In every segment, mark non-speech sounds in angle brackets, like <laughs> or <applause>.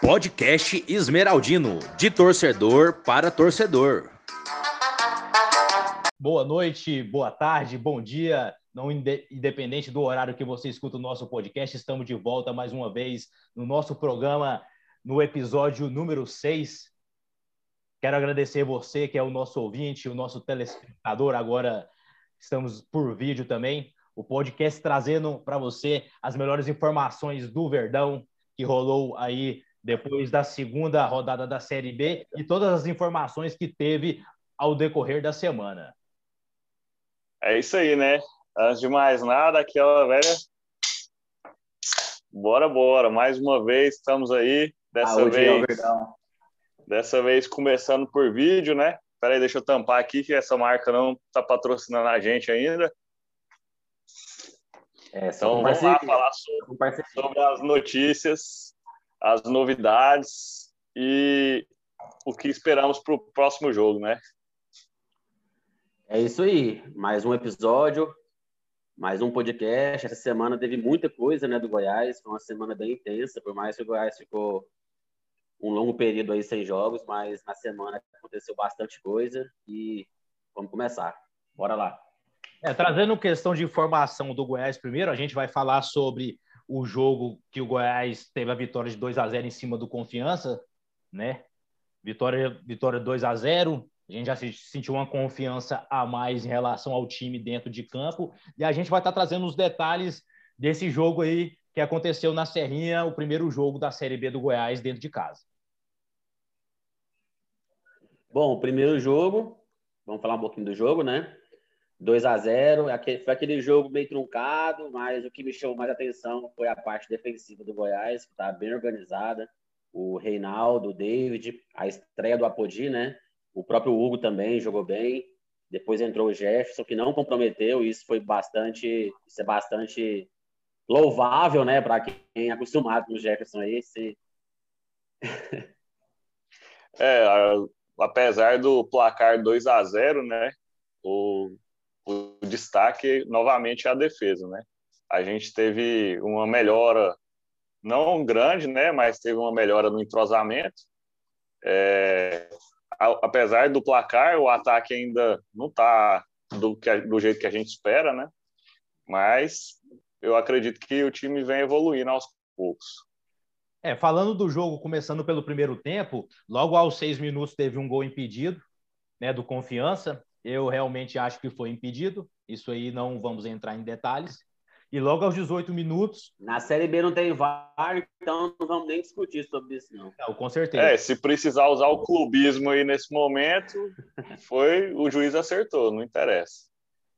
Podcast Esmeraldino, de torcedor para torcedor. Boa noite, boa tarde, bom dia. Não independente do horário que você escuta o nosso podcast, estamos de volta mais uma vez no nosso programa, no episódio número 6. Quero agradecer você, que é o nosso ouvinte, o nosso telespectador. Agora estamos por vídeo também. O podcast trazendo para você as melhores informações do Verdão que rolou aí depois da segunda rodada da Série B e todas as informações que teve ao decorrer da semana. É isso aí, né? Antes de mais nada, aquela velha. Bora, bora. Mais uma vez, estamos aí. Dessa ah, vez. Dessa vez começando por vídeo, né? Peraí, deixa eu tampar aqui que essa marca não está patrocinando a gente ainda. É, então vamos lá falar sobre, sobre as notícias as novidades e o que esperamos para o próximo jogo, né? É isso aí, mais um episódio, mais um podcast. Essa semana teve muita coisa, né, do Goiás. Foi uma semana bem intensa, por mais que o Goiás ficou um longo período aí sem jogos, mas na semana aconteceu bastante coisa e vamos começar. Bora lá. É, trazendo questão de informação do Goiás primeiro, a gente vai falar sobre o jogo que o Goiás teve a vitória de 2 a 0 em cima do Confiança, né? Vitória, vitória 2 a 0. A gente já sentiu uma confiança a mais em relação ao time dentro de campo. E a gente vai estar trazendo os detalhes desse jogo aí que aconteceu na Serrinha, o primeiro jogo da Série B do Goiás dentro de casa. Bom, primeiro jogo, vamos falar um pouquinho do jogo, né? 2 a 0 Foi aquele jogo meio truncado, mas o que me chamou mais atenção foi a parte defensiva do Goiás, que está bem organizada. O Reinaldo, o David, a estreia do Apodi, né? O próprio Hugo também jogou bem. Depois entrou o Jefferson, que não comprometeu. Isso foi bastante, isso é bastante louvável, né? Para quem é acostumado com o Jefferson aí. Se... <laughs> é, apesar do placar 2 a 0 né? O o destaque novamente é a defesa, né? A gente teve uma melhora, não grande, né? Mas teve uma melhora no entrosamento. É, apesar do placar, o ataque ainda não está do, do jeito que a gente espera, né? Mas eu acredito que o time vem evoluindo aos poucos. É, falando do jogo, começando pelo primeiro tempo, logo aos seis minutos teve um gol impedido, né, do Confiança. Eu realmente acho que foi impedido. Isso aí não vamos entrar em detalhes. E logo aos 18 minutos. Na Série B não tem VAR, então não vamos nem discutir sobre isso, não. não com certeza. É, se precisar usar o clubismo aí nesse momento, foi o juiz acertou, não interessa.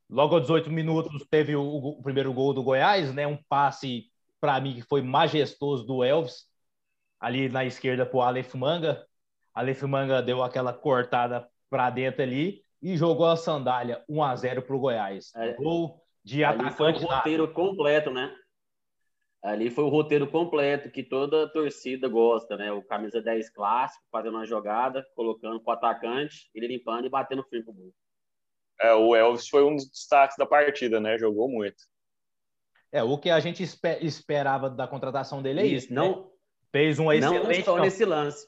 Logo aos 18 minutos teve o, o primeiro gol do Goiás, né? Um passe, para mim, que foi majestoso do Elvis, ali na esquerda para o Aleph Manga. Aleph Manga deu aquela cortada para dentro ali e jogou a sandália 1 a 0 para o Goiás. É, Gol de atacante. Foi o roteiro completo, né? Ali foi o roteiro completo que toda torcida gosta, né? O camisa 10 clássico, fazendo uma jogada, colocando para o atacante, ele limpando e batendo firme pro gol. É, o Elvis foi um dos destaques da partida, né? Jogou muito. É, o que a gente esperava da contratação dele é isso, isso não né? Fez um excelente... Não só nesse lance.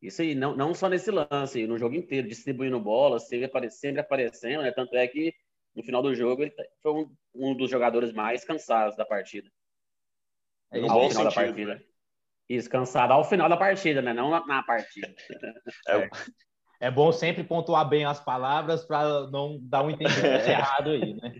Isso aí, não, não só nesse lance, no jogo inteiro, distribuindo bola, sempre, apare, sempre aparecendo, né? Tanto é que no final do jogo ele foi um, um dos jogadores mais cansados da partida. É, ao final sentido, da partida. Né? Isso, cansado ao final da partida, né? Não na, na partida. É. <laughs> é bom sempre pontuar bem as palavras para não dar um entendimento errado aí, né?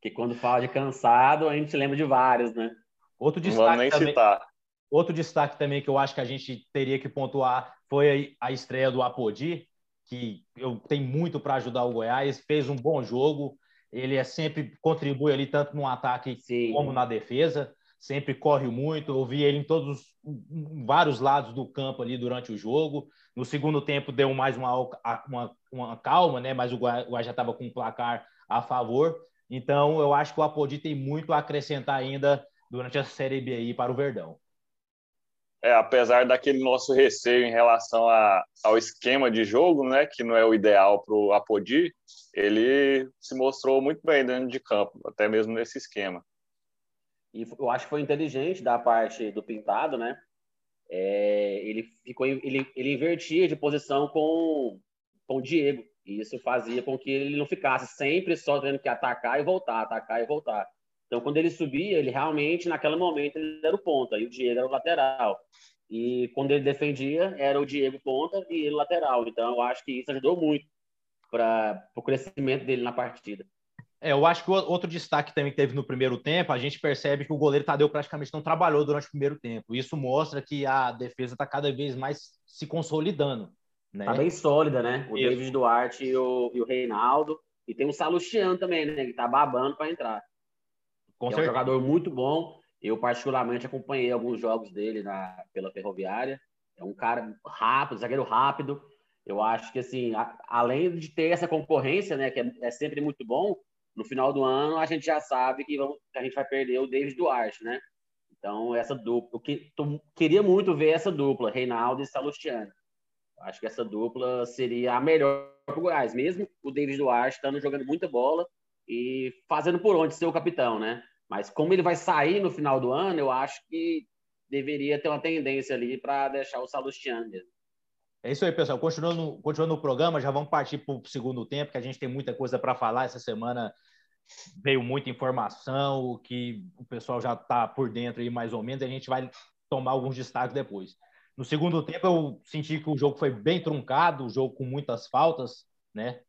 Que quando fala de cansado, a gente lembra de vários, né? Outro destaque não vamos nem também, citar. Outro destaque também que eu acho que a gente teria que pontuar foi a estreia do Apodi, que eu tenho muito para ajudar o Goiás, fez um bom jogo, ele é sempre contribui ali tanto no ataque Sim. como na defesa, sempre corre muito, eu vi ele em todos em vários lados do campo ali durante o jogo. No segundo tempo deu mais uma, uma, uma calma, né? Mas o Goiás já estava com o placar a favor. Então eu acho que o Apodi tem muito a acrescentar ainda durante a Série B aí para o Verdão é, apesar daquele nosso receio em relação a, ao esquema de jogo, né, que não é o ideal para o Apodi, ele se mostrou muito bem dentro de campo, até mesmo nesse esquema. E eu acho que foi inteligente da parte do Pintado, né? É, ele ficou ele, ele invertia de posição com, com o Diego. E isso fazia com que ele não ficasse sempre só tendo que atacar e voltar, atacar e voltar. Então, quando ele subia, ele realmente, naquele momento, ele era o ponta e o Diego era o lateral. E quando ele defendia, era o Diego ponta e ele lateral. Então, eu acho que isso ajudou muito para o crescimento dele na partida. É, eu acho que outro destaque também que teve no primeiro tempo, a gente percebe que o goleiro Tadeu praticamente não trabalhou durante o primeiro tempo. Isso mostra que a defesa está cada vez mais se consolidando. Né? Tá bem sólida, né? O Isso. David Duarte e o, e o Reinaldo. E tem o Salustiano também, né? Que tá babando para entrar. Com é um jogador muito bom. Eu, particularmente, acompanhei alguns jogos dele na, pela Ferroviária. É um cara rápido, zagueiro rápido. Eu acho que, assim, a, além de ter essa concorrência, né? Que é, é sempre muito bom, no final do ano a gente já sabe que, vamos, que a gente vai perder o David Duarte, né? Então, essa dupla. Eu que, tô, queria muito ver essa dupla, Reinaldo e Salustiano. Acho que essa dupla seria a melhor para o Goiás, mesmo o David Duarte estando jogando muita bola e fazendo por onde ser o capitão, né? Mas como ele vai sair no final do ano, eu acho que deveria ter uma tendência ali para deixar o Salustiano. É isso aí, pessoal. Continuando, continuando o programa, já vamos partir para o segundo tempo, que a gente tem muita coisa para falar. Essa semana veio muita informação, que o pessoal já está por dentro aí mais ou menos, a gente vai tomar alguns destaques depois. No segundo tempo, eu senti que o jogo foi bem truncado, o jogo com muitas faltas, né?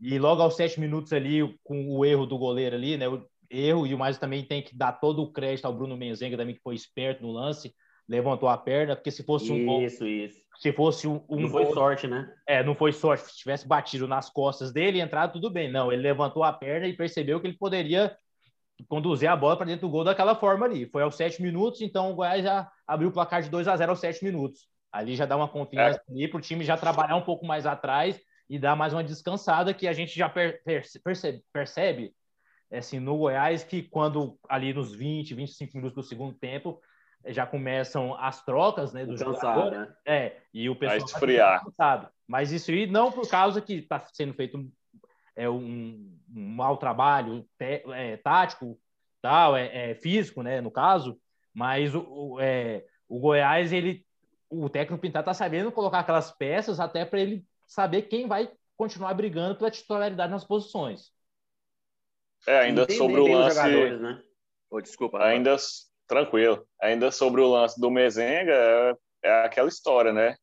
E logo aos sete minutos ali, com o erro do goleiro ali, né? Erro, e o mais também tem que dar todo o crédito ao Bruno Menzenga também, que foi esperto no lance, levantou a perna, porque se fosse um gol. Isso, isso. Se fosse um. um não foi gol, sorte, né? É, não foi sorte. Se tivesse batido nas costas dele e entrado, tudo bem. Não, ele levantou a perna e percebeu que ele poderia conduzir a bola para dentro do gol daquela forma ali. Foi aos sete minutos, então o Goiás já abriu o placar de 2 a 0 aos sete minutos. Ali já dá uma confiança é. ali para o time já trabalhar um pouco mais atrás e dar mais uma descansada que a gente já per percebe, percebe assim, no Goiás que quando ali nos 20, 25 minutos do segundo tempo já começam as trocas, né, do jogador, né? É, e o pessoal vai esfriar. Cansado. Mas isso aí não por causa que está sendo feito é um, um mau trabalho é, tático, tal, é, é, físico, né, no caso, mas o, o, é, o Goiás, ele, o técnico Pintar está sabendo colocar aquelas peças até para ele saber quem vai continuar brigando pela titularidade nas posições. É, ainda sobre o lance. Né? Oh, desculpa. Ainda tranquilo. Ainda sobre o lance do Mezenga, é, é aquela história, né?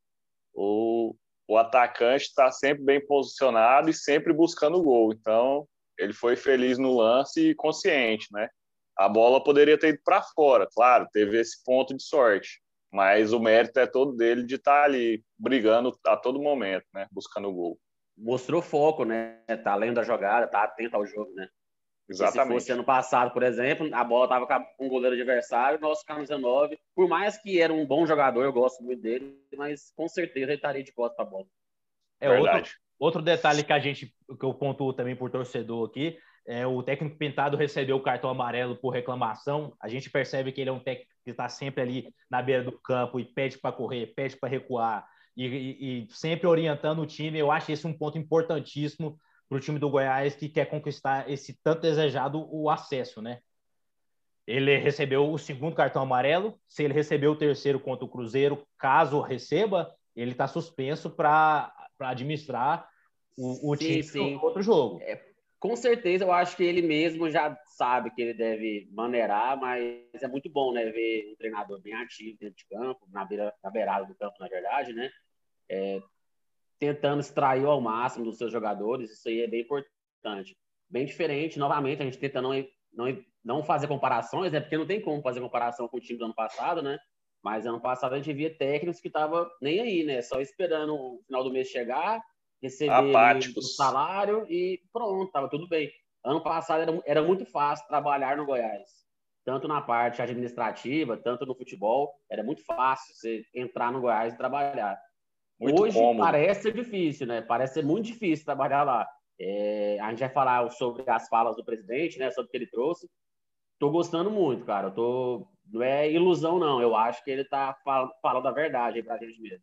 O, o atacante está sempre bem posicionado e sempre buscando o gol. Então, ele foi feliz no lance e consciente, né? A bola poderia ter ido para fora, claro, teve esse ponto de sorte, mas o mérito é todo dele de estar tá ali brigando a todo momento, né? Buscando o gol. Mostrou foco, né? Tá lendo a jogada, tá atento ao jogo, né? Exatamente. Se fosse ano passado, por exemplo, a bola estava com um goleiro adversário, nosso camisa 9, por mais que era um bom jogador, eu gosto muito dele, mas com certeza ele estaria de costas para a bola. É Verdade. outro, outro detalhe que a gente, que eu pontuo também por torcedor aqui, é o técnico Pintado recebeu o cartão amarelo por reclamação. A gente percebe que ele é um técnico que está sempre ali na beira do campo e pede para correr, pede para recuar e, e, e sempre orientando o time. Eu acho esse um ponto importantíssimo para o time do Goiás que quer conquistar esse tanto desejado o acesso, né? Ele recebeu o segundo cartão amarelo. Se ele recebeu o terceiro contra o Cruzeiro, caso receba, ele está suspenso para administrar o, o sim, time sim. no outro jogo. É, com certeza, eu acho que ele mesmo já sabe que ele deve maneirar, mas é muito bom, né, ver um treinador bem ativo dentro de campo, na, beira, na beirada do campo, na verdade, né? É, tentando extrair ao máximo dos seus jogadores, isso aí é bem importante. Bem diferente, novamente, a gente tenta não, não, não fazer comparações, né? Porque não tem como fazer comparação com o time do ano passado, né? Mas ano passado a gente via técnicos que estavam nem aí, né? Só esperando o final do mês chegar, receber o salário e pronto, tava tudo bem. Ano passado era, era muito fácil trabalhar no Goiás. Tanto na parte administrativa, tanto no futebol, era muito fácil você entrar no Goiás e trabalhar. Muito Hoje cômodo. parece ser difícil, né? Parece ser muito difícil trabalhar lá. É, a gente vai falar sobre as falas do presidente, né? Sobre o que ele trouxe. Tô gostando muito, cara. Eu tô... Não é ilusão, não. Eu acho que ele tá fal... falando a verdade aí pra gente mesmo.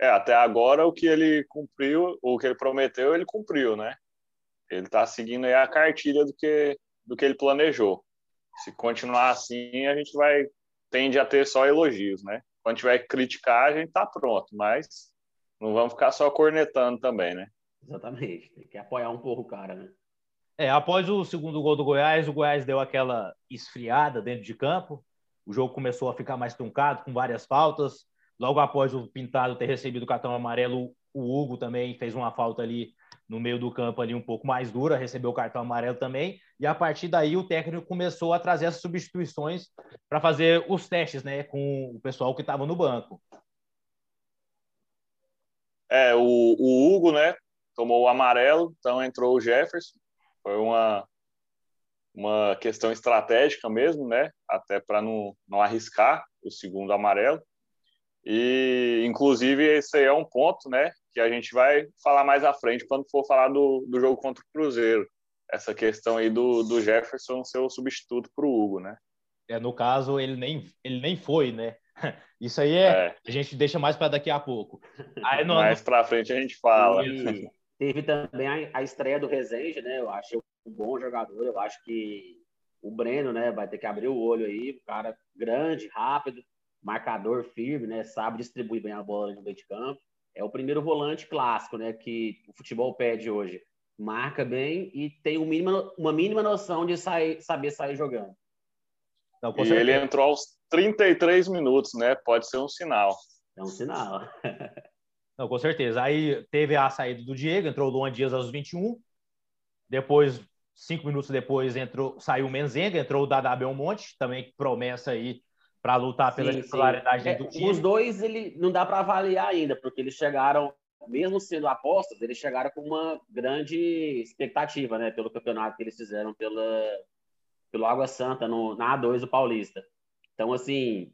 É, até agora o que ele cumpriu, o que ele prometeu, ele cumpriu, né? Ele tá seguindo aí a cartilha do que, do que ele planejou. Se continuar assim, a gente vai tende a ter só elogios, né? Quando tiver que criticar, a gente tá pronto, mas não vamos ficar só cornetando também, né? Exatamente, tem que apoiar um pouco o cara, né? É, após o segundo gol do Goiás, o Goiás deu aquela esfriada dentro de campo. O jogo começou a ficar mais truncado, com várias faltas. Logo após o Pintado ter recebido o cartão amarelo, o Hugo também fez uma falta ali no meio do campo ali um pouco mais dura, recebeu o cartão amarelo também, e a partir daí o técnico começou a trazer as substituições para fazer os testes, né, com o pessoal que estava no banco. É, o, o, Hugo, né, tomou o amarelo, então entrou o Jefferson, foi uma uma questão estratégica mesmo, né, até para não, não arriscar o segundo amarelo. E, inclusive, esse aí é um ponto, né, que a gente vai falar mais à frente quando for falar do, do jogo contra o Cruzeiro. Essa questão aí do, do Jefferson ser o substituto para o Hugo, né? É, no caso, ele nem, ele nem foi, né? <laughs> Isso aí é, é. a gente deixa mais para daqui a pouco. Aí, no, mais para frente a gente fala. E teve também a, a, estreia do Rezende, né? Eu achei um bom jogador. Eu acho que o Breno, né, vai ter que abrir o olho aí. Um cara grande, rápido, marcador firme, né? Sabe distribuir bem a bola no meio de campo é o primeiro volante clássico, né, que o futebol pede hoje. Marca bem e tem um mínimo, uma mínima noção de sair, saber sair jogando. Não, e ele entrou aos 33 minutos, né? Pode ser um sinal. É um sinal. <laughs> Não, com certeza. Aí teve a saída do Diego, entrou o Luan Dias aos 21. Depois, cinco minutos depois, entrou, saiu o Menzenga, entrou o Dada Belmonte, também promessa aí para lutar pela sim, titularidade sim. do é, time. Os dois ele não dá para avaliar ainda, porque eles chegaram, mesmo sendo apostas, eles chegaram com uma grande expectativa, né, pelo campeonato que eles fizeram pela pelo Água Santa no na A2 do Paulista. Então assim,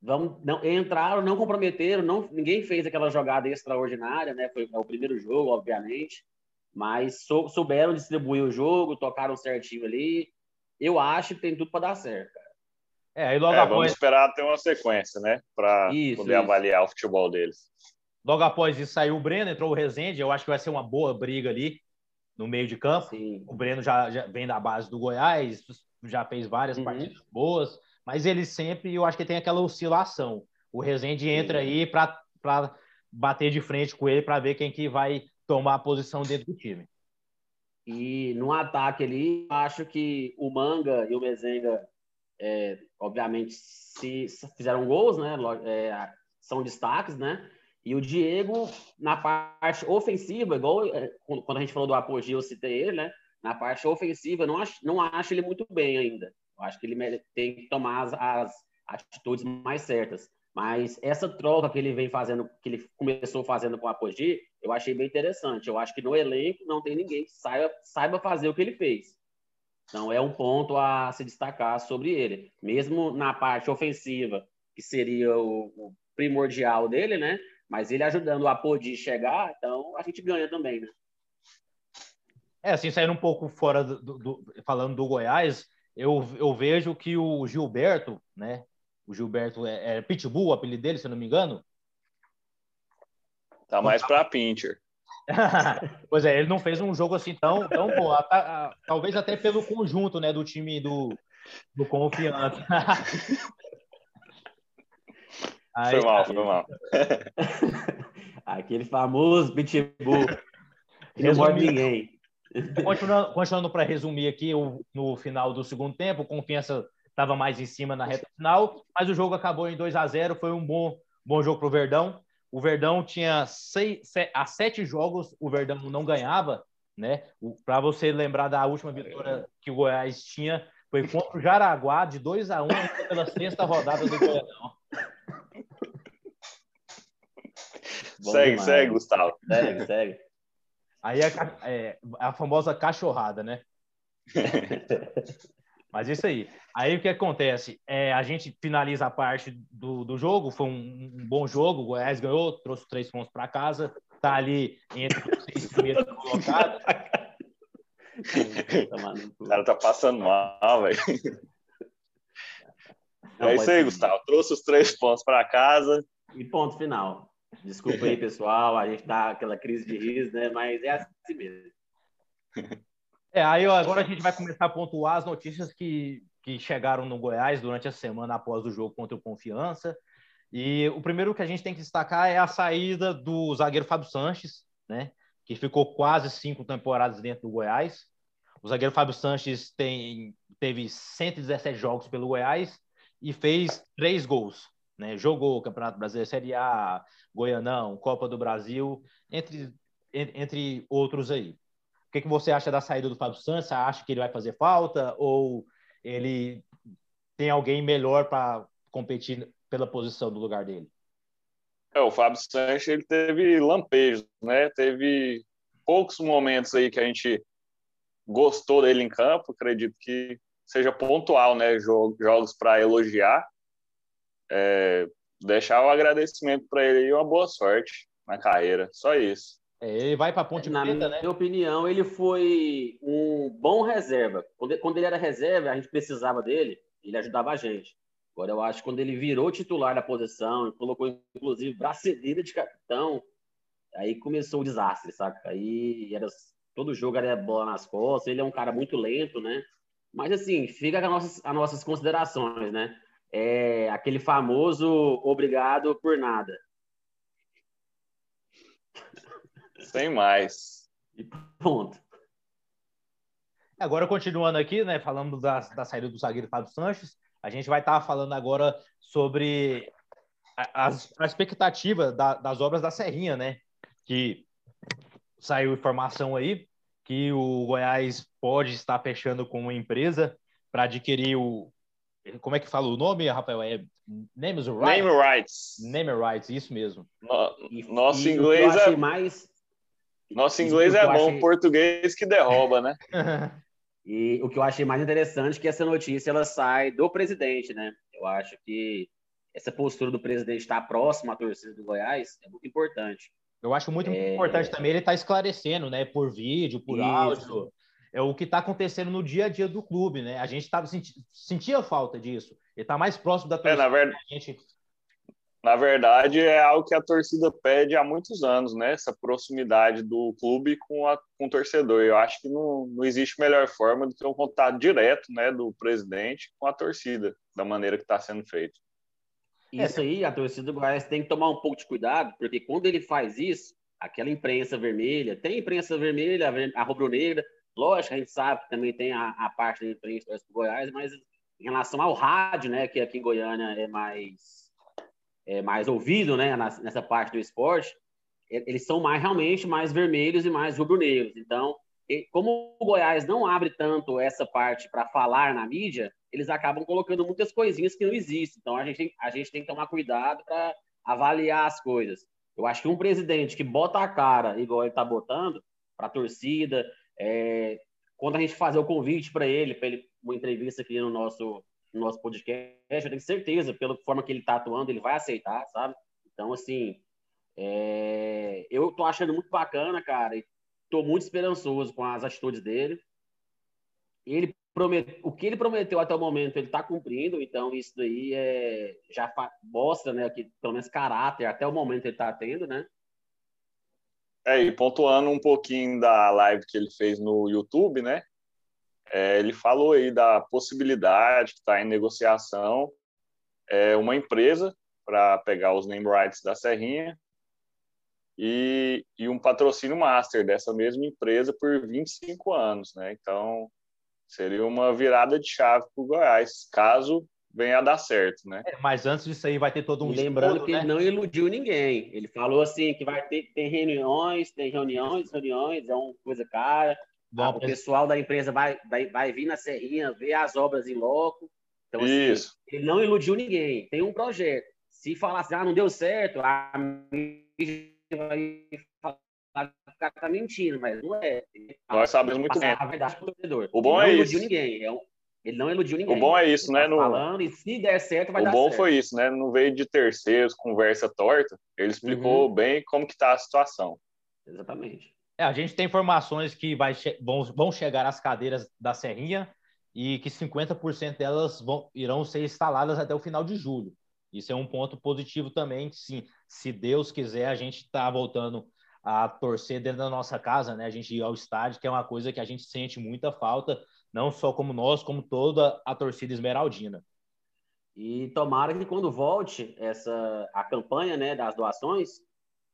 vamos não entraram, não comprometeram, não ninguém fez aquela jogada extraordinária, né? Foi o primeiro jogo, obviamente, mas sou, souberam distribuir o jogo, tocaram certinho ali. Eu acho que tem tudo para dar certo. É, aí logo é, após... Vamos esperar ter uma sequência, né? Para poder isso. avaliar o futebol deles. Logo após isso saiu o Breno, entrou o Rezende. Eu acho que vai ser uma boa briga ali no meio de campo. Sim. O Breno já, já, vem da base do Goiás, já fez várias uhum. partidas boas, mas ele sempre, eu acho que tem aquela oscilação. O Rezende entra aí para bater de frente com ele para ver quem que vai tomar a posição dentro do time. E no ataque ali, acho que o Manga e o Mezenga é, obviamente, se, fizeram gols, né? É, são destaques, né? E o Diego, na parte ofensiva, igual é, quando a gente falou do apogeu, eu citei ele, né? Na parte ofensiva, não acho, não acho ele muito bem ainda. Eu acho que ele tem que tomar as, as atitudes mais certas. Mas essa troca que ele vem fazendo, que ele começou fazendo com o Apogee, eu achei bem interessante. Eu acho que no elenco não tem ninguém que saiba, saiba fazer o que ele fez. Então, é um ponto a se destacar sobre ele. Mesmo na parte ofensiva, que seria o, o primordial dele, né? Mas ele ajudando o Apodi chegar, então a gente ganha também, né? É, assim, saindo um pouco fora do, do, do, falando do Goiás, eu, eu vejo que o Gilberto, né? O Gilberto é, é Pitbull, o apelido dele, se eu não me engano. Tá mais para Pincher. <laughs> pois é, ele não fez um jogo assim tão, tão bom. A, a, talvez até pelo conjunto né, do time do, do Confiança. <laughs> Aí, foi mal, foi mal. <laughs> Aquele famoso pitbull. Não morde ninguém. Continuando, continuando para resumir aqui, o, no final do segundo tempo, o Confiança estava mais em cima na reta final, mas o jogo acabou em 2 a 0 Foi um bom, bom jogo para o Verdão. O Verdão tinha seis, há sete jogos, o Verdão não ganhava, né? Para você lembrar da última vitória que o Goiás tinha, foi contra o Jaraguá, de 2 a 1 um, pela sexta rodada do Goianão. <laughs> segue, demais. segue, Gustavo. Segue, segue. Aí é, é a famosa cachorrada, né? <laughs> Mas isso aí. Aí o que acontece? É, a gente finaliza a parte do, do jogo, foi um, um bom jogo, o Goiás ganhou, trouxe três pontos para casa, tá ali entre os seis primeiros colocados. o cara tá passando mal, velho. É isso aí, Gustavo. Trouxe os três pontos para casa. E ponto final. Desculpa aí, pessoal. A gente dá aquela crise de riso, né? Mas é assim mesmo. É, aí agora a gente vai começar a pontuar as notícias que que chegaram no Goiás durante a semana após o jogo contra o Confiança. E o primeiro que a gente tem que destacar é a saída do zagueiro Fábio Sanches, né? Que ficou quase cinco temporadas dentro do Goiás. O zagueiro Fábio Sanches tem, teve 117 jogos pelo Goiás e fez três gols. Né? Jogou Campeonato Brasileiro Série A, Goianão, Copa do Brasil, entre, entre outros aí. O que, que você acha da saída do Fábio Santos? Acha que ele vai fazer falta ou ele tem alguém melhor para competir pela posição do lugar dele? É, o Fábio Sanches ele teve lampejos, né? Teve poucos momentos aí que a gente gostou dele em campo. Acredito que seja pontual, né? Jogos para elogiar. É, deixar o agradecimento para ele e uma boa sorte na carreira. Só isso. É, ele vai para a Ponte Na Preta, né? minha opinião, ele foi um bom reserva. Quando, quando ele era reserva, a gente precisava dele, ele ajudava a gente. Agora, eu acho que quando ele virou titular da posição, colocou inclusive braçadeira de capitão, aí começou o desastre, saca? Aí era todo jogo era bola nas costas, ele é um cara muito lento, né? Mas assim, fica com as nossas, as nossas considerações, né? É aquele famoso obrigado por nada. Sem mais. E ponto. Agora, continuando aqui, né, falando da, da saída do zagueiro Fábio Sanches, a gente vai estar falando agora sobre a, a, a expectativa da, das obras da Serrinha, né? Que saiu informação aí que o Goiás pode estar fechando com uma empresa para adquirir o. Como é que fala o nome, Rafael? É Names Rights? Name Rights. Name Rights, isso mesmo. No, nosso e inglês é. Mais... Nosso inglês é bom, achei... português que derroba, né? <laughs> e o que eu achei mais interessante é que essa notícia ela sai do presidente, né? Eu acho que essa postura do presidente estar próximo à torcida do Goiás é muito importante. Eu acho muito, muito é... importante também ele estar tá esclarecendo, né? Por vídeo, por Isso. áudio. É o que está acontecendo no dia a dia do clube, né? A gente tava, senti, sentia falta disso. Ele está mais próximo da torcida. É, na, ver... gente... na verdade, é algo que a torcida pede há muitos anos, né? Essa proximidade do clube com, a, com o torcedor. Eu acho que não, não existe melhor forma do que um contato direto né, do presidente com a torcida, da maneira que está sendo feito. Isso aí, a torcida do Goiás tem que tomar um pouco de cuidado, porque quando ele faz isso, aquela imprensa vermelha, tem imprensa vermelha, a rubro-negra, lógico, a gente sabe que também tem a, a parte da imprensa do Goiás, mas em relação ao rádio, né, que aqui em Goiânia é mais, é mais ouvido, né, nessa parte do esporte, eles são mais realmente mais vermelhos e mais rubro-negros. Então, como o Goiás não abre tanto essa parte para falar na mídia, eles acabam colocando muitas coisinhas que não existem. Então a gente, a gente tem que tomar cuidado para avaliar as coisas. Eu acho que um presidente que bota a cara, igual ele está botando, para a torcida, é, quando a gente fazer o convite para ele, para ele uma entrevista aqui no nosso, no nosso podcast, eu tenho certeza, pela forma que ele está atuando, ele vai aceitar, sabe? Então, assim, é, eu tô achando muito bacana, cara, e tô muito esperançoso com as atitudes dele. Ele o que ele prometeu até o momento ele está cumprindo, então isso daí é, já mostra, né, que pelo menos caráter até o momento ele está tendo, né? É, e pontuando um pouquinho da live que ele fez no YouTube, né? É, ele falou aí da possibilidade que está em negociação é, uma empresa para pegar os name rights da Serrinha e, e um patrocínio master dessa mesma empresa por 25 anos, né? Então, Seria uma virada de chave para o Goiás, caso venha a dar certo, né? É, mas antes disso aí vai ter todo um. Lembrando estudo, que né? ele não iludiu ninguém. Ele falou assim que vai ter tem reuniões, tem reuniões, reuniões, é uma coisa cara. Bom, ah, o pessoal da empresa vai, vai, vai vir na Serrinha ver as obras em loco. Então, assim, Isso. ele não iludiu ninguém. Tem um projeto. Se falar assim, ah, não deu certo, a mídia vai o cara tá mentindo, mas não é. Nós sabemos muito bem. A verdade pro torcedor. O bom ele é não isso. ninguém. É um... Ele não iludiu ninguém. O bom é isso, né? Tá no... Falando, e se der certo, vai o dar certo. O bom foi isso, né? Não veio de terceiros, conversa torta. Ele explicou uhum. bem como que tá a situação. Exatamente. É, a gente tem informações que vai vão, vão chegar às cadeiras da Serrinha e que 50% delas vão, irão ser instaladas até o final de julho. Isso é um ponto positivo também, sim, se Deus quiser, a gente está voltando a torcer dentro da nossa casa, né? A gente ir ao estádio, que é uma coisa que a gente sente muita falta não só como nós, como toda a torcida esmeraldina. E tomara que quando volte essa a campanha, né, das doações,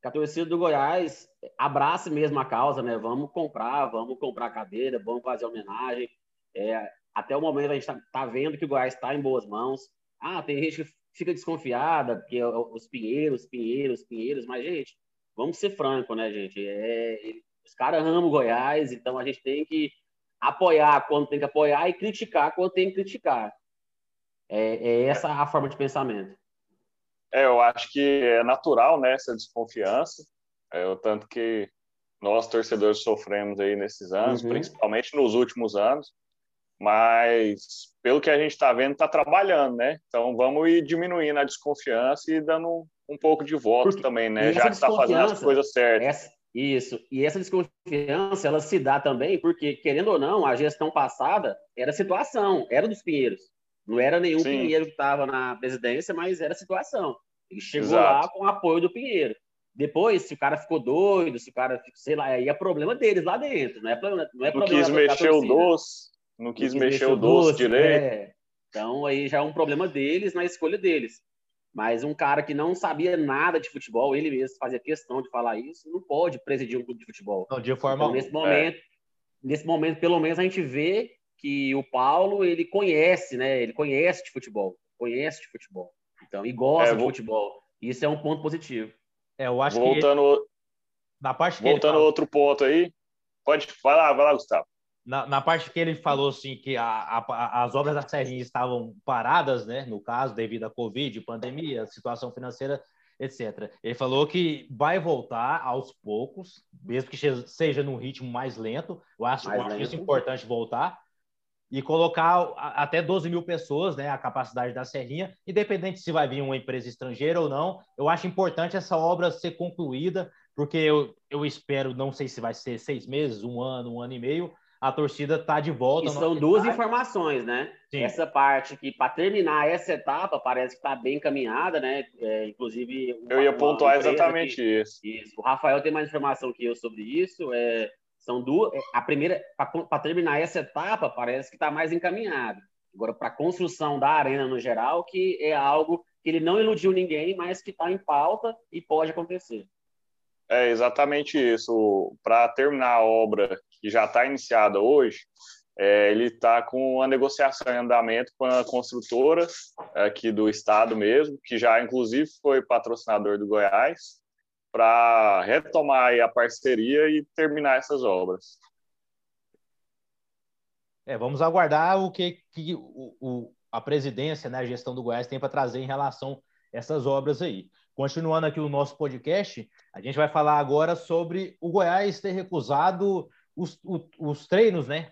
que a torcida do Goiás abrace mesmo a causa, né? Vamos comprar, vamos comprar cadeira, vamos fazer homenagem. É, até o momento a gente está tá vendo que o Goiás está em boas mãos. Ah, tem gente que fica desconfiada, porque os Pinheiros, Pinheiros, Pinheiros, mas, gente, vamos ser franco, né, gente? É, os caras amam o Goiás, então a gente tem que apoiar quando tem que apoiar e criticar quando tem que criticar. É, é essa a forma de pensamento. É, eu acho que é natural, né, essa desconfiança. É, o tanto que nós, torcedores, sofremos aí nesses anos, uhum. principalmente nos últimos anos. Mas, pelo que a gente está vendo, está trabalhando, né? Então, vamos ir diminuindo a desconfiança e dando um pouco de voto Porque também, né? Já que está fazendo as coisas certas. Essa, isso. E essa desconfiança, ela se dá também porque, querendo ou não, a gestão passada era situação, era dos Pinheiros. Não era nenhum Sim. Pinheiro que estava na presidência, mas era situação. Ele chegou Exato. lá com o apoio do Pinheiro. Depois, se o cara ficou doido, se o cara, sei lá, aí é problema deles lá dentro, não é, problema, não é não problema quis mexer o doce, não quis, não quis mexer, o doce, doce direito. É. Então, aí já é um problema deles na escolha deles. Mas um cara que não sabia nada de futebol, ele mesmo fazia questão de falar isso, não pode presidir um clube de futebol. Não, de forma então, nesse momento, é. nesse momento, pelo menos a gente vê que o Paulo ele conhece, né? Ele conhece de futebol, conhece de futebol. Então, e gosta é, vou... de futebol. Isso é um ponto positivo. É, eu acho voltando, que na parte que voltando fala... outro ponto aí, pode falar, vai lá, Gustavo. Na, na, parte que ele falou assim que a, a, as obras da Serrinha estavam paradas, né, no caso devido à Covid, pandemia, situação financeira, etc. Ele falou que vai voltar aos poucos, mesmo que seja num ritmo mais lento. Eu acho, eu acho isso importante voltar e colocar até 12 mil pessoas, né, a capacidade da Serrinha, independente se vai vir uma empresa estrangeira ou não. Eu acho importante essa obra ser concluída, porque eu, eu espero, não sei se vai ser seis meses, um ano, um ano e meio, a torcida está de volta. E são duas informações, né? Sim. Essa parte que, para terminar essa etapa, parece que está bem encaminhada, né? É, inclusive. Eu ia pontuar exatamente que, isso. isso. O Rafael tem mais informação que eu sobre isso. É, são duas. É, a primeira, para terminar essa etapa, parece que está mais encaminhado. Agora, para a construção da arena no geral, que é algo que ele não iludiu ninguém, mas que está em pauta e pode acontecer. É exatamente isso. Para terminar a obra que já está iniciada hoje, é, ele está com a negociação em andamento com a construtora aqui do estado mesmo, que já inclusive foi patrocinador do Goiás, para retomar a parceria e terminar essas obras. É, vamos aguardar o que, que o, o, a presidência, né, a gestão do Goiás tem para trazer em relação a essas obras aí. Continuando aqui o nosso podcast, a gente vai falar agora sobre o Goiás ter recusado os, os, os treinos né,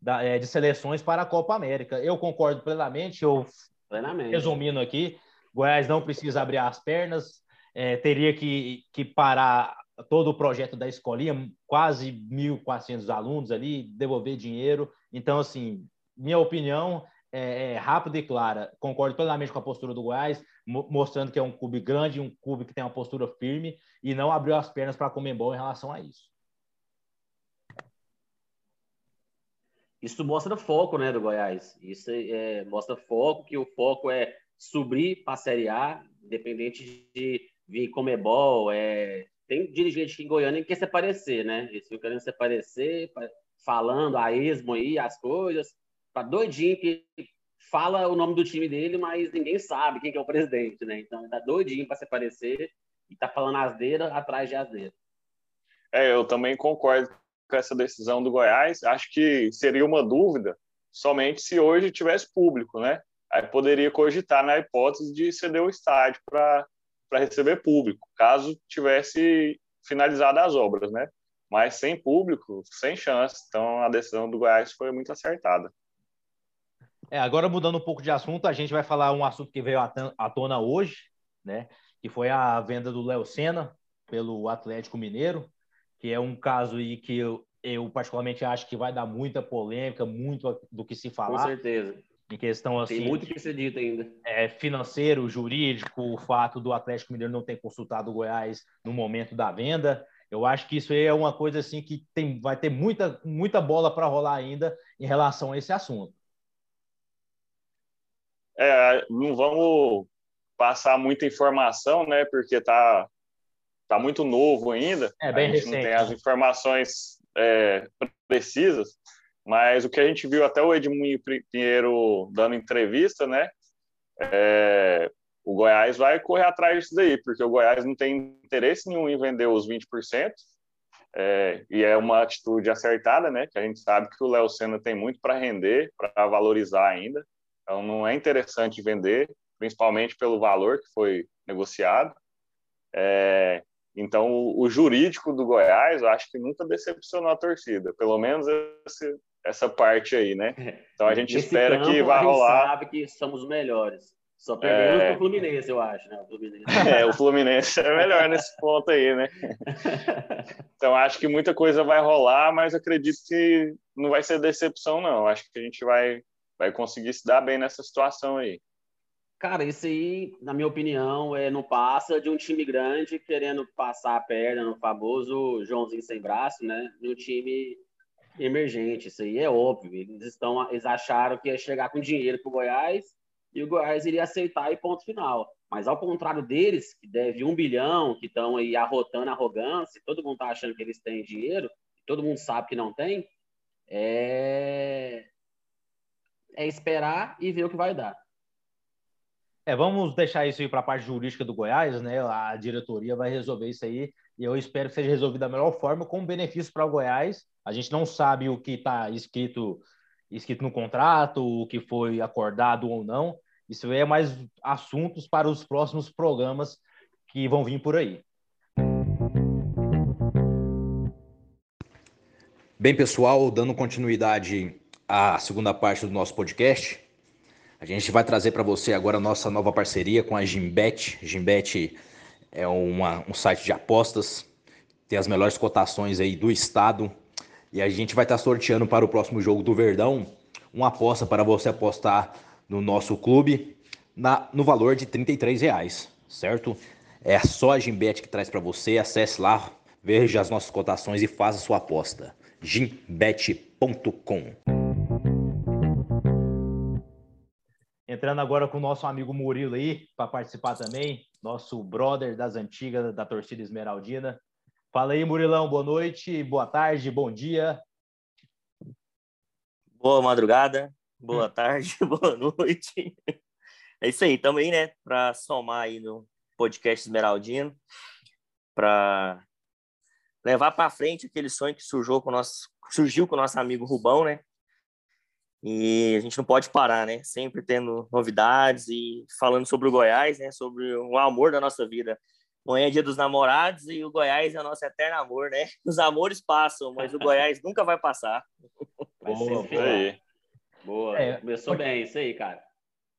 da, é, de seleções para a Copa América. Eu concordo plenamente, eu plenamente. resumindo aqui, Goiás não precisa abrir as pernas, é, teria que, que parar todo o projeto da escolinha, quase 1.400 alunos ali, devolver dinheiro. Então, assim, minha opinião é, é, rápida e clara. Concordo plenamente com a postura do Goiás, mostrando que é um clube grande, um clube que tem uma postura firme e não abriu as pernas para a Comembol em relação a isso. Isso mostra foco, né, do Goiás. Isso é, mostra foco, que o foco é subir para a Série A, independente de vir Comebol, é... tem dirigente em Goiânia que quer se aparecer, né? Eles ficam querendo se aparecer, falando a esmo aí, as coisas, tá doidinho que fala o nome do time dele, mas ninguém sabe quem que é o presidente, né? Então, tá doidinho para se aparecer e tá falando asdeira atrás de asdeira. É, eu também concordo com essa decisão do Goiás. Acho que seria uma dúvida somente se hoje tivesse público, né? Aí poderia cogitar na hipótese de ceder o estádio para para receber público, caso tivesse finalizado as obras, né? Mas sem público, sem chance. Então a decisão do Goiás foi muito acertada. É, agora mudando um pouco de assunto, a gente vai falar um assunto que veio à tona hoje, né? Que foi a venda do Léo Senna pelo Atlético Mineiro, que é um caso aí que eu, eu particularmente acho que vai dar muita polêmica, muito do que se falar. Com certeza em questão assim. Tem muito que ser dito ainda. É, financeiro, jurídico, o fato do Atlético Mineiro não ter consultado o Goiás no momento da venda. Eu acho que isso é uma coisa assim que tem, vai ter muita, muita bola para rolar ainda em relação a esse assunto. É, não vamos passar muita informação, né? Porque tá, tá muito novo ainda. É bem a gente recente. não tem as informações é, precisas, mas o que a gente viu até o Edmundo Pinheiro dando entrevista, né? É, o Goiás vai correr atrás disso daí, porque o Goiás não tem interesse nenhum em vender os 20%, é, e é uma atitude acertada, né? Que a gente sabe que o Léo Senna tem muito para render, para valorizar ainda. Então não é interessante vender, principalmente pelo valor que foi negociado. É, então o, o, jurídico do Goiás, eu acho que nunca decepcionou a torcida, pelo menos esse, essa parte aí, né? Então a <laughs> gente espera campo, que vá rolar. A gente sabe que somos os melhores. Só perdemos é... o Fluminense, eu acho, né? O Fluminense. <laughs> É, o Fluminense é melhor nesse ponto aí, né? <laughs> Então, acho que muita coisa vai rolar, mas acredito que não vai ser decepção, não. Acho que a gente vai, vai conseguir se dar bem nessa situação aí. Cara, isso aí, na minha opinião, é, não passa de um time grande querendo passar a perna no famoso Joãozinho sem braço, né? No time emergente. Isso aí é óbvio. Eles, estão, eles acharam que ia chegar com dinheiro para o Goiás e o Goiás iria aceitar e ponto final. Mas ao contrário deles, que deve um bilhão, que estão aí arrotando arrogância, todo mundo está achando que eles têm dinheiro, todo mundo sabe que não tem, é, é esperar e ver o que vai dar. É, vamos deixar isso aí para a parte jurídica do Goiás, né? A diretoria vai resolver isso aí e eu espero que seja resolvido da melhor forma, com benefício para o Goiás. A gente não sabe o que está escrito escrito no contrato, o que foi acordado ou não. Isso é mais assuntos para os próximos programas que vão vir por aí. Bem, pessoal, dando continuidade à segunda parte do nosso podcast, a gente vai trazer para você agora a nossa nova parceria com a Gimbet. Gimbet é uma, um site de apostas, tem as melhores cotações aí do estado e a gente vai estar tá sorteando para o próximo jogo do Verdão uma aposta para você apostar no nosso clube na, no valor de R$ reais, certo? É só a Gimbet que traz para você. Acesse lá, veja as nossas cotações e faça sua aposta. gimbet.com Entrando agora com o nosso amigo Murilo aí, para participar também, nosso brother das antigas da torcida esmeraldina. Fala aí, Murilão, boa noite, boa tarde, bom dia. Boa madrugada, boa <laughs> tarde, <laughs> boa noite. É isso aí, também, né, para somar aí no podcast Esmeraldino, para levar para frente aquele sonho que surgiu com o nosso surgiu com o nosso amigo Rubão, né? E a gente não pode parar, né? Sempre tendo novidades e falando sobre o Goiás, né? Sobre o amor da nossa vida. Amanhã é dia dos namorados e o Goiás é o nosso eterno amor, né? <laughs> Os amores passam, mas o Goiás <laughs> nunca vai passar. Vai Boa, aí. Boa, é, começou bem, isso aí, cara.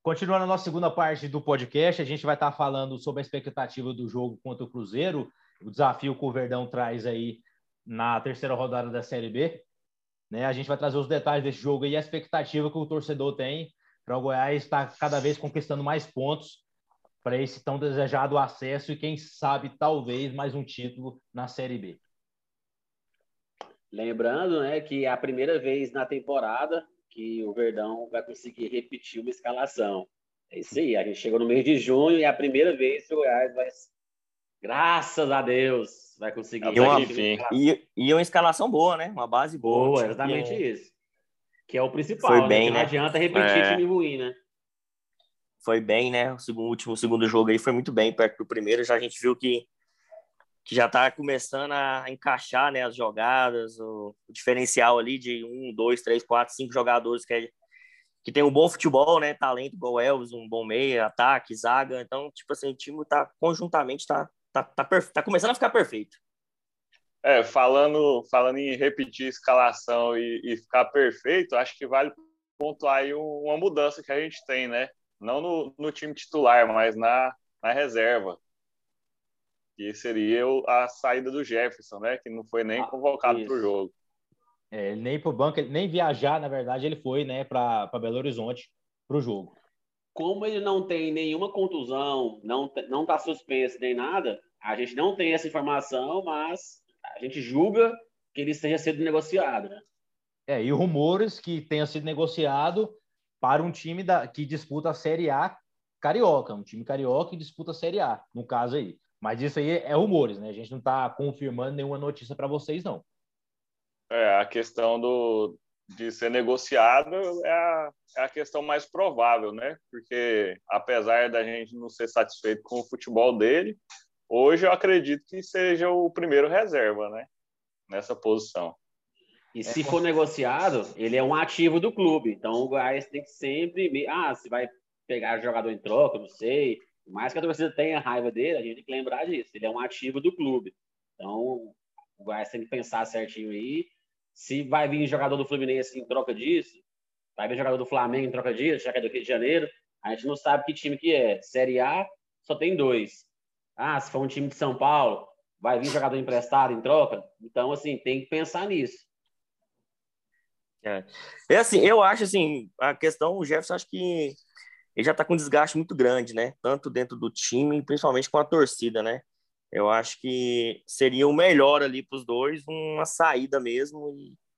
Continuando a nossa segunda parte do podcast, a gente vai estar falando sobre a expectativa do jogo contra o Cruzeiro, o desafio que o Verdão traz aí na terceira rodada da Série B. Né? A gente vai trazer os detalhes desse jogo e a expectativa que o torcedor tem para o Goiás estar cada vez conquistando mais pontos para esse tão desejado acesso e quem sabe talvez mais um título na Série B. Lembrando, né, que é a primeira vez na temporada que o Verdão vai conseguir repetir uma escalação. É isso aí, a gente chegou no mês de junho e é a primeira vez que o Goiás vai, graças a Deus, vai conseguir. E uma, e, e uma escalação boa, né? Uma base boa. Boa, exatamente isso. Que é o principal. Foi né? bem, né? Não adianta repetir é... time ruim, né? foi bem, né? O segundo, último segundo jogo aí foi muito bem perto do primeiro. Já a gente viu que, que já está começando a encaixar né, as jogadas, o, o, diferencial ali de um, dois, três, quatro, cinco jogadores que, é, que tem um bom futebol, né? Talento igual Elvis, um bom meio, ataque, zaga. Então, tipo assim, o time tá conjuntamente tá, tá, tá, tá começando a ficar perfeito. É, falando, falando em repetir escalação e, e ficar perfeito, acho que vale pontuar aí uma mudança que a gente tem, né? não no, no time titular, mas na, na reserva. Que seria a saída do Jefferson, né? Que não foi nem ah, convocado para o jogo. É, nem para o banco, nem viajar, na verdade, ele foi né, para Belo Horizonte para o jogo. Como ele não tem nenhuma contusão, não não está suspenso nem nada, a gente não tem essa informação, mas a gente julga que ele esteja sendo negociado, né? É, e rumores que tenha sido negociado para um time da, que disputa a Série A carioca, um time carioca que disputa a Série A, no caso aí. Mas isso aí é rumores, né? A gente não está confirmando nenhuma notícia para vocês, não. É, a questão do, de ser negociado é a, é a questão mais provável, né? Porque apesar da gente não ser satisfeito com o futebol dele, hoje eu acredito que seja o primeiro reserva, né? Nessa posição. E se é, for negociado, ele é um ativo do clube. Então o Goiás tem que sempre. Ah, se vai pegar jogador em troca, não sei. Por mais que a torcida tenha raiva dele, a gente tem que lembrar disso. Ele é um ativo do clube. Então o Goiás tem que pensar certinho aí. Se vai vir jogador do Fluminense em troca disso, vai vir jogador do Flamengo em troca disso, já que é do Rio de Janeiro, a gente não sabe que time que é. Série A só tem dois. Ah, se for um time de São Paulo, vai vir jogador emprestado em troca. Então, assim, tem que pensar nisso. É. é assim, eu acho assim, a questão, o Jefferson, acho que ele já está com um desgaste muito grande, né? Tanto dentro do time, principalmente com a torcida, né? Eu acho que seria o melhor ali para os dois, uma saída mesmo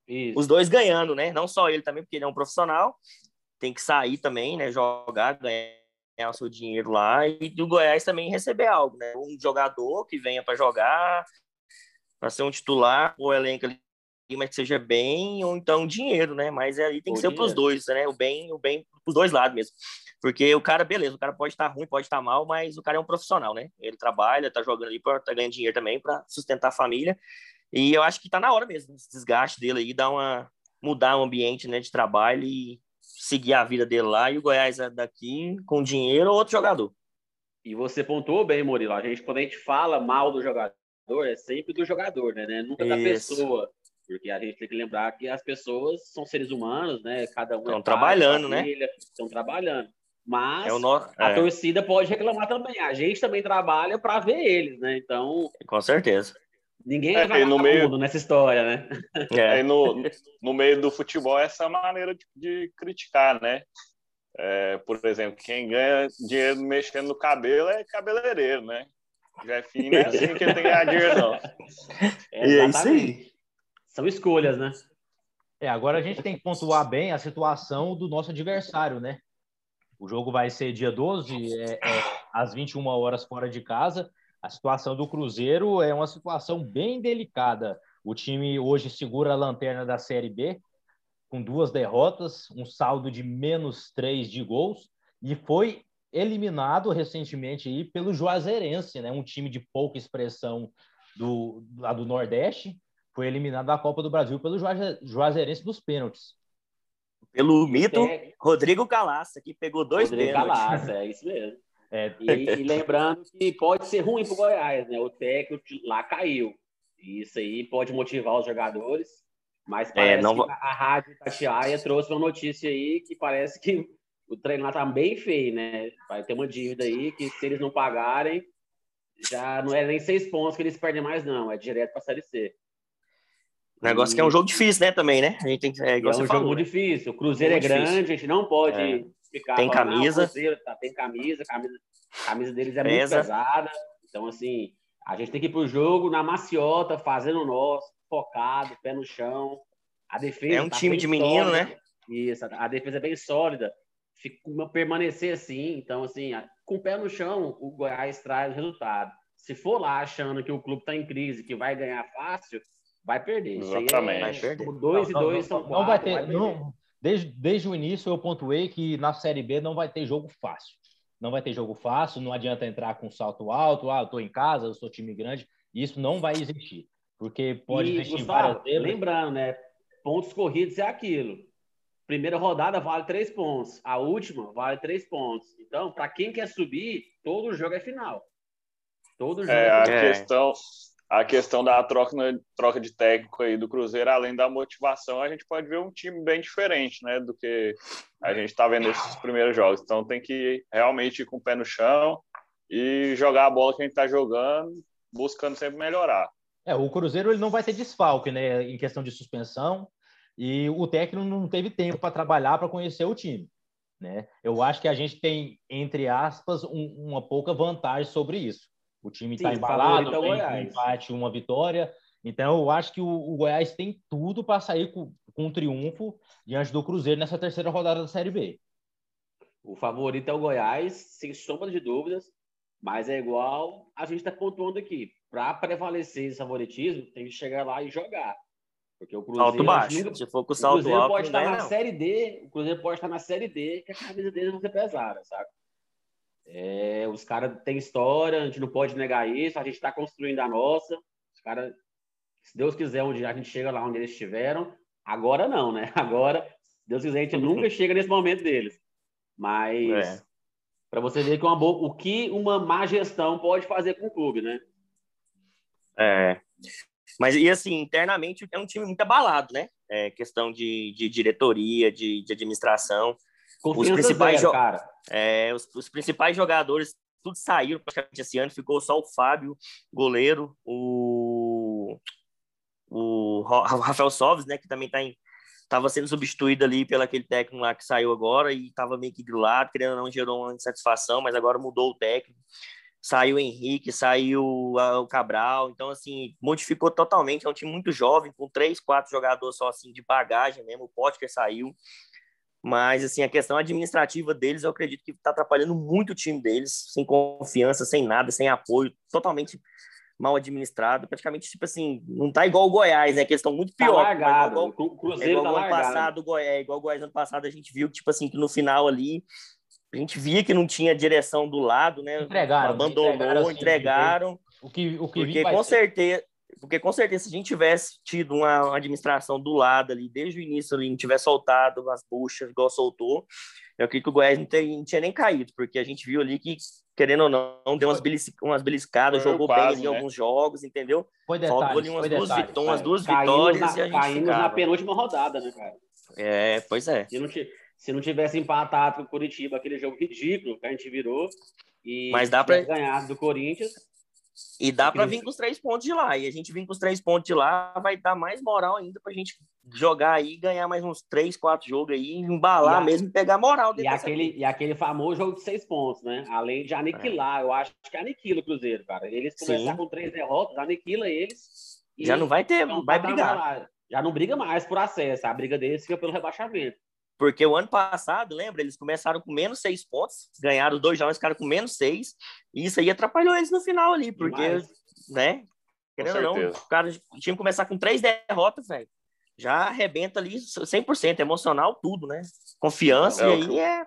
e Isso. os dois ganhando, né? Não só ele também, porque ele é um profissional, tem que sair também, né? Jogar, ganhar o seu dinheiro lá e do Goiás também receber algo, né? Um jogador que venha para jogar, para ser um titular, o elenco ali mas que seja bem, ou então dinheiro, né? Mas aí tem que o ser para os dois, né? O bem, o bem para os dois lados mesmo. Porque o cara, beleza, o cara pode estar ruim, pode estar mal, mas o cara é um profissional, né? Ele trabalha, tá jogando ali, tá ganhando dinheiro também para sustentar a família. E eu acho que tá na hora mesmo, esse desgaste dele aí, dar uma mudar o ambiente, né, de trabalho e seguir a vida dele lá e o Goiás é daqui com dinheiro ou outro jogador. E você pontuou bem, Murilo. A gente quando a gente fala mal do jogador, é sempre do jogador, né? né? Nunca da pessoa. Porque a gente tem que lembrar que as pessoas são seres humanos, né? Cada um estão é trabalhando, né? Estão trabalhando. Mas é no... a é. torcida pode reclamar também. A gente também trabalha para ver eles, né? Então. Com certeza. Ninguém é, vai no meio nessa história, né? É. no, no meio do futebol, essa maneira de, de criticar, né? É, por exemplo, quem ganha dinheiro mexendo no cabelo é cabeleireiro, né? Jefinho não é assim que ele tem que ganhar dinheiro, não. É, <laughs> é isso aí. São escolhas, né? É, agora a gente tem que pontuar bem a situação do nosso adversário, né? O jogo vai ser dia 12, é, é, às 21 horas fora de casa. A situação do Cruzeiro é uma situação bem delicada. O time hoje segura a lanterna da Série B, com duas derrotas, um saldo de menos três de gols, e foi eliminado recentemente aí pelo Juazeirense, né? um time de pouca expressão do, lá do Nordeste, foi eliminado da Copa do Brasil pelo Juazeirense dos pênaltis. Pelo mito é... Rodrigo Calaça, que pegou dois Rodrigo pênaltis. Calaça, é isso mesmo. É, e, e, <laughs> lembrando que pode ser ruim para o Goiás, né? O técnico lá caiu. E isso aí pode motivar os jogadores. Mas é, parece é, não... que a Rádio Itatiaia trouxe uma notícia aí que parece que o treino lá tá bem feio, né? Vai ter uma dívida aí que se eles não pagarem, já não é nem seis pontos que eles perdem mais, não. É direto para a Série C. O negócio e... que é um jogo difícil, né, também, né? A gente tem que. É, igual é um jogo né? difícil. O Cruzeiro é, grande, difícil. a gente não pode é. ficar. Tem falando, camisa. Cruzeiro, tá, tem camisa, camisa. A camisa deles é Pesa. muito pesada. Então, assim, a gente tem que ir pro jogo na maciota, fazendo o nosso, focado, pé no chão. A defesa. É um tá time de menino, sólida. né? Isso, a defesa é bem sólida. Fica, permanecer assim, então, assim, com o pé no chão, o Goiás traz o resultado. Se for lá achando que o clube está em crise, que vai ganhar fácil, vai perder. Exatamente. É, vai perder. Dois não, e dois não, são quatro, não vai ter. Vai não, desde, desde o início eu pontuei que na Série B não vai ter jogo fácil. Não vai ter jogo fácil, não adianta entrar com salto alto, ah, eu tô em casa, eu sou time grande. Isso não vai existir. Porque pode e, existir Gustavo, várias Lembrando, né? Pontos corridos é aquilo. Primeira rodada vale três pontos. A última vale três pontos. Então, para quem quer subir, todo jogo é final. Todo jogo é, é final. A questão, a questão da troca, né, troca de técnico aí do Cruzeiro, além da motivação, a gente pode ver um time bem diferente, né, do que a gente está vendo nesses primeiros jogos. Então tem que realmente ir com o pé no chão e jogar a bola que a gente está jogando, buscando sempre melhorar. É, o Cruzeiro ele não vai ter desfalque, né, em questão de suspensão, e o técnico não teve tempo para trabalhar para conhecer o time. Né? Eu acho que a gente tem, entre aspas, um, uma pouca vantagem sobre isso. O time está embalado, tem um empate, uma vitória. Então, eu acho que o, o Goiás tem tudo para sair com, com um triunfo diante do Cruzeiro nessa terceira rodada da Série B. O favorito é o Goiás, sem sombra de dúvidas, mas é igual a gente está pontuando aqui. Para prevalecer esse favoritismo, tem que chegar lá e jogar. Porque o Cruzeiro. Salto baixo. Nunca... Se for com o salto o Cruzeiro alto, pode estar na não. Série D. O Cruzeiro pode estar na Série D, que a camisa deles vai ser pesada, sabe? É, os caras têm história, a gente não pode negar isso, a gente está construindo a nossa. Os caras, se Deus quiser, onde a gente chega lá onde eles estiveram, agora não, né? <laughs> Agora, se Deus quiser, a gente nunca chega nesse momento deles. Mas é. para você ver que uma boa, o que uma má gestão pode fazer com o clube, né? É. Mas, e assim, internamente é um time muito abalado, né? É questão de, de diretoria, de, de administração. Confiança os principais zero, cara. É, os, os, principais jogadores tudo saíram praticamente esse ano, ficou só o Fábio, goleiro, o, o Rafael Soves, né, que também tá em, estava sendo substituído ali pelo aquele técnico lá que saiu agora e estava meio que grilado, querendo ou não, gerou uma insatisfação, mas agora mudou o técnico. Saiu o Henrique, saiu o Cabral, então assim, modificou totalmente, é um time muito jovem, com três, quatro jogadores só assim de bagagem mesmo, o Potker saiu, mas assim, a questão administrativa deles, eu acredito que está atrapalhando muito o time deles, sem confiança, sem nada, sem apoio, totalmente mal administrado, praticamente, tipo assim, não tá igual o Goiás, né, que eles estão muito pior. Tá largado, igual, o Cruzeiro é igual tá ano passado, é, igual o Goiás ano passado, a gente viu que, tipo assim, que no final ali, a gente via que não tinha direção do lado, né? Entregaram, abandonou, entregaram. Assim, entregaram o que, o que porque com certeza, porque com certeza se a gente tivesse tido uma administração do lado ali desde o início ali, não tivesse soltado as buchas igual soltou, eu acredito que o Goiás não, não tinha nem caído, porque a gente viu ali que querendo ou não, deu umas, belisc, umas beliscadas, foi jogou quase, bem ali né? alguns jogos, entendeu? Foi detalhe, Faltou ali umas duas, detalhe, umas duas vitórias na, e a gente caímos ficava. na penúltima rodada, né, cara? É, pois é. Se não, se não tivesse empatado com o Curitiba, aquele jogo ridículo que a gente virou, e Mas dá pra... ganhar do Corinthians. E dá para vir com os três pontos de lá. E a gente vir com os três pontos de lá vai dar mais moral ainda pra gente jogar aí, ganhar mais uns três, quatro jogos aí, embalar E a- mesmo e pegar moral E aquele, e aquele famoso jogo de seis pontos, né? Além de aniquilar, eu acho que aniquila o Cruzeiro, cara. Eles começar Sim. com três derrotas, aniquila eles. e Já não vai ter, vão vai patamar brigar. lá. Já não briga mais por acesso, a briga deles fica pelo rebaixamento. Porque o ano passado, lembra, eles começaram com menos seis pontos, ganharam dois jogos, ficaram com menos seis, e isso aí atrapalhou eles no final ali, porque, Demais. né? Querendo ou não, o cara tinha que começar com três derrotas, velho. Já arrebenta ali 100%, emocional, tudo, né? Confiança, É, e o aí é.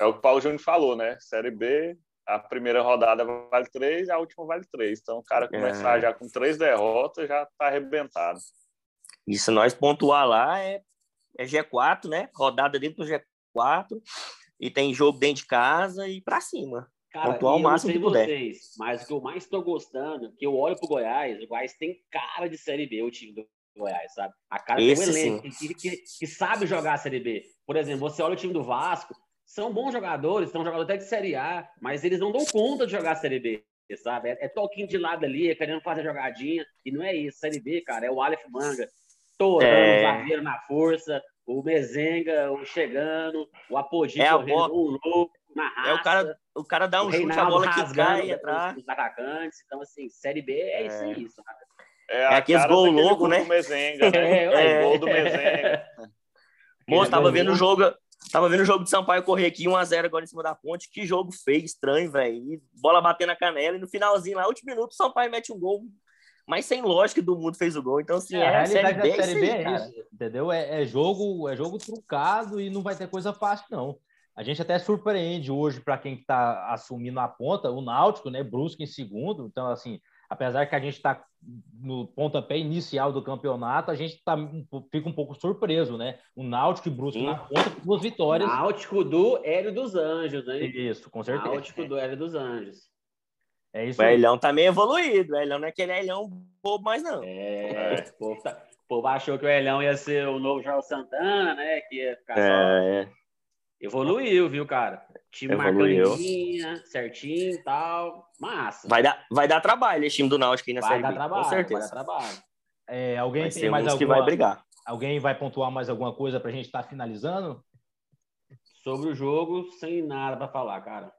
É o que o Paulo Júnior falou, né? Série B, a primeira rodada vale três, a última vale três. Então, o cara começar É. já com três derrotas já tá arrebentado. E se nós pontuar lá, é, é G4, né? Rodada dentro do G4, e tem jogo dentro de casa e pra cima. Cara, Pontuar o máximo que puder. vocês, mas o que eu mais estou gostando, que eu olho pro Goiás, o Goiás tem cara de Série B, o time do Goiás, sabe? A cara Esse tem um elenco que, que, que sabe jogar a Série B. Por exemplo, você olha o time do Vasco, são bons jogadores, são jogadores até de Série A, mas eles não dão conta de jogar a Série B, sabe? É, é toquinho de lado ali, é querendo fazer jogadinha, e não é isso. Série B, cara, é o Aleph Manga, torando É. o zagueiro na força, o Mezenga, o chegando, o Apodi É correndo bola. louco, na raça. É o cara, o cara dá um chute, a bola que cai os- atrás. os atacantes. Então, assim, Série B é, isso aí. sabe? É, a aqueles gol louco, gol né? do Mezenga, né? <laughs> É, É, gol do Mezenga. <laughs> Moço, tava Aquele vendo o jogo. Tava vendo o jogo de Sampaio correr aqui, 1x0 agora em cima da ponte. Que jogo feio, estranho, velho. Bola batendo na canela e no finalzinho, lá, último minuto, o Sampaio mete um gol. Mas sem lógica do mundo fez o gol. Então, assim, É, é, a realidade série B, da Série B aí, é cara. isso, entendeu? É, é jogo, é jogo truncado e não vai ter coisa fácil, não. A gente até surpreende hoje para quem está assumindo a ponta, o Náutico, né? Brusque em segundo. Então, assim, apesar que a gente está no pontapé inicial do campeonato, a gente tá, fica um pouco surpreso, né? O Náutico e Brusque Sim. na ponta, com duas vitórias. Náutico do Hélio dos Anjos, hein? Isso, com certeza. Náutico do Hélio dos Anjos. É isso O. Elhão tá meio evoluído. O Elhão não é aquele Elhão bobo mais, não. É, o, povo tá- o povo achou que o Helhão ia ser o novo João Santana, né? Que ia ficar só... É, Evoluiu, viu, cara? Time Evoluiu. certinho e tal. Massa. vai, dar, vai dar trabalho esse time do Náutico aí na Vai Série dar B. trabalho, com vai certeza. dar trabalho. É, alguém Vai tem mais uns que alguma... vai brigar. Alguém vai pontuar mais alguma coisa para a gente estar finalizando? Sobre o jogo, sem nada pra falar, cara.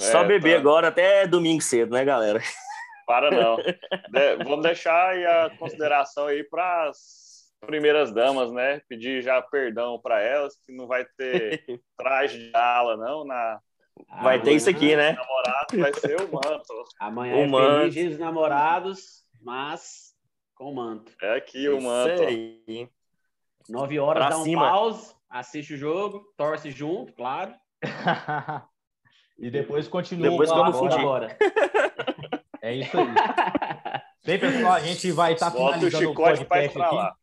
Só É, beber tá. agora até domingo cedo, né, galera? Para não. <laughs> De, vamos deixar a consideração aí para as primeiras damas, né? Pedir já perdão para elas, que não vai ter <laughs> traje de ala, não, na. Vai ter isso aqui, né? Namorado vai ser o manto. Amanhã o é manto. feliz dos namorados, mas com manto. É aqui o manto. Aí. Nove horas, pra dá um cima. pause, assiste o jogo, torce junto, claro. <laughs> e depois continua. Depois vamos fugir. Agora. <laughs> É isso aí. Bem, pessoal, a gente vai estar tá finalizando o, o podcast aqui. Lá.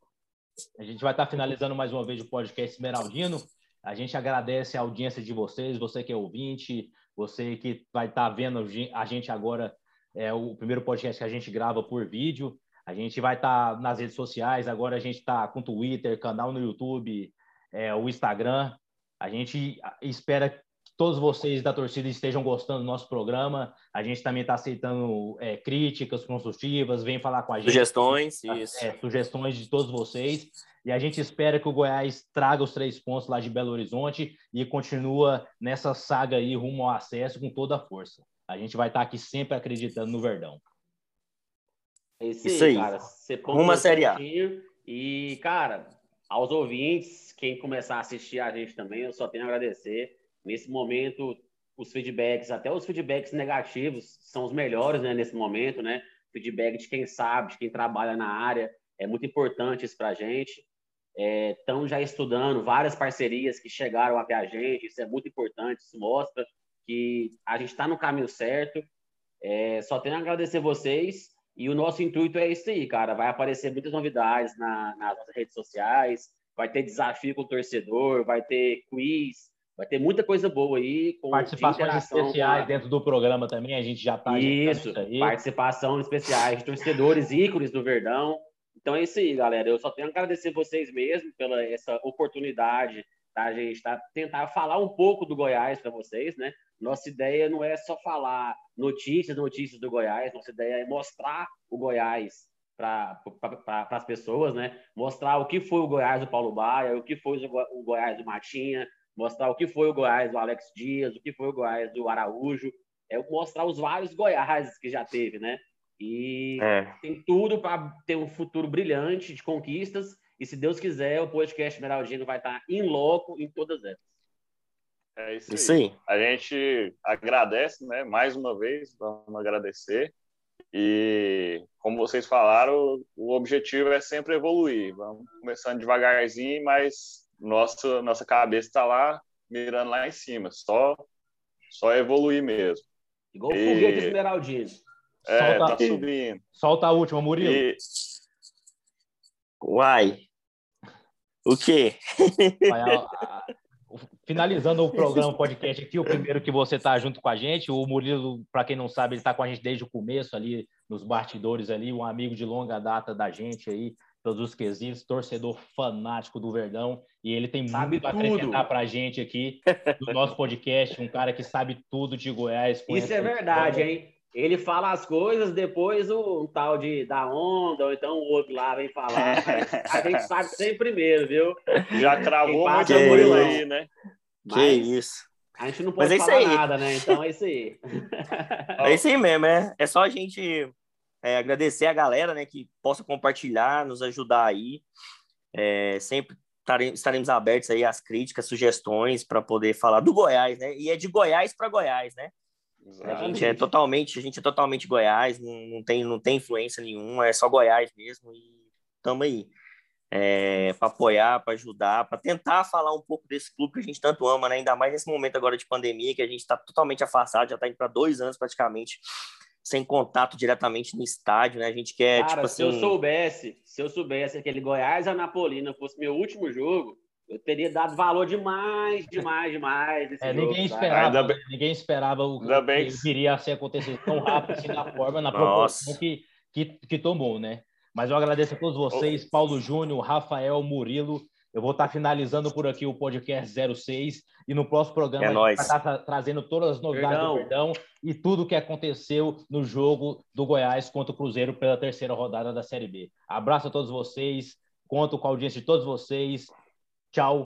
A gente vai estar tá finalizando mais uma vez o podcast Esmeraldino. A gente agradece a audiência de vocês, você que é ouvinte, você que vai estar tá vendo a gente agora, é o primeiro podcast que a gente grava por vídeo. A gente vai estar tá nas redes sociais, agora a gente está com Twitter, canal no YouTube, é, o Instagram. A gente espera todos vocês da torcida estejam gostando do nosso programa. A gente também está aceitando é, críticas construtivas, vem falar com a gente. Sugestões, isso. É, sugestões de todos vocês. E a gente espera que o Goiás traga os três pontos lá de Belo Horizonte e continua nessa saga aí rumo ao acesso com toda a força. A gente vai estar tá aqui sempre acreditando no Verdão. Esse, Isso aí, cara. À Série A. E, cara, aos ouvintes, quem começar a assistir a gente também, eu só tenho a agradecer Nesse momento, os feedbacks, até os feedbacks negativos, são os melhores né, nesse momento, né? Feedback de quem sabe, de quem trabalha na área, é muito importante isso para a gente. Estão é, já estudando várias parcerias que chegaram até a gente, isso é muito importante, isso mostra que a gente está no caminho certo. É, só tenho a agradecer vocês e o nosso intuito é isso aí, cara. Vai aparecer muitas novidades na, nas nossas redes sociais, vai ter desafio com o torcedor, vai ter quiz, Vai ter muita coisa boa aí. Com Participações especiais dentro do programa também, a gente já está. Isso, participação especiais de torcedores ícones do Verdão. Então é isso aí, galera. Eu só tenho a agradecer vocês mesmo pela essa oportunidade da gente tá, tentar falar um pouco do Goiás para vocês, né? Nossa ideia não é só falar notícias, notícias do Goiás, nossa ideia é mostrar o Goiás para pra, as pessoas, né? Mostrar o que foi o Goiás do Paulo Baia, o que foi o Goiás do Matinha, mostrar o que foi o Goiás do Alex Dias, o que foi o Goiás do Araújo, é mostrar os vários Goiás que já teve, né? E é. tem tudo para ter um futuro brilhante de conquistas. E se Deus quiser, o podcast Esmeraldino vai estar em loco em todas elas. É isso, isso aí. A gente agradece, né? Mais uma vez, vamos agradecer. E como vocês falaram, o objetivo é sempre evoluir. Vamos começando devagarzinho, mas nossa, nossa cabeça está lá, mirando lá em cima. Só, só evoluir mesmo. Igual o foguete esmeraldino. É, solta, tá subindo. Solta a última, Murilo. E... Uai. O quê? finalizando o programa podcast aqui, o primeiro que você está junto com a gente, o Murilo, para quem não sabe, ele está com a gente desde o começo ali, nos bastidores ali, um amigo de longa data da gente aí, todos os quesitos, torcedor fanático do Verdão, e ele tem sabe muito a acrescentar para a gente aqui no <laughs> nosso podcast, um cara que sabe tudo de Goiás. Isso é verdade, hein? Ele fala as coisas, depois o um tal de da onda, ou então o outro lá vem falar. a gente sabe sempre primeiro, viu? Já travou muito Murilo aí, né? Mas que isso. A gente não pode é falar nada, né? Então é isso aí. <laughs> é isso aí mesmo, é. É só a gente é, agradecer a galera, né, que possa compartilhar, nos ajudar aí. É, sempre estaremos abertos aí às críticas, sugestões para poder falar do Goiás, né? E é de Goiás para Goiás, né? A gente é totalmente, a gente é totalmente Goiás, não, não, tem, não tem influência nenhuma, é só Goiás mesmo e estamos aí. É, para apoiar, para ajudar, para tentar falar um pouco desse clube que a gente tanto ama, né? ainda mais nesse momento agora de pandemia, que a gente está totalmente afastado, já está indo para dois anos praticamente sem contato diretamente no estádio, né? A gente quer, Cara, tipo assim... se eu assim soubesse, se eu soubesse que aquele Goiás Anapolina fosse meu último jogo, eu teria dado valor demais, demais, demais. É, jogo, ninguém, esperava, bem... ninguém esperava o que, que iria ser acontecer tão rápido assim na forma, na proporção que, que, que tomou, né? Mas eu agradeço a todos vocês, Paulo Júnior, Rafael, Murilo, eu vou estar finalizando por aqui o podcast 06 e no próximo programa é a gente vai estar tra trazendo todas as novidades Perdão. do Verdão e tudo o que aconteceu no jogo do Goiás contra o Cruzeiro pela terceira rodada da Série B. Abraço a todos vocês, conto com a audiência de todos vocês. Tchau.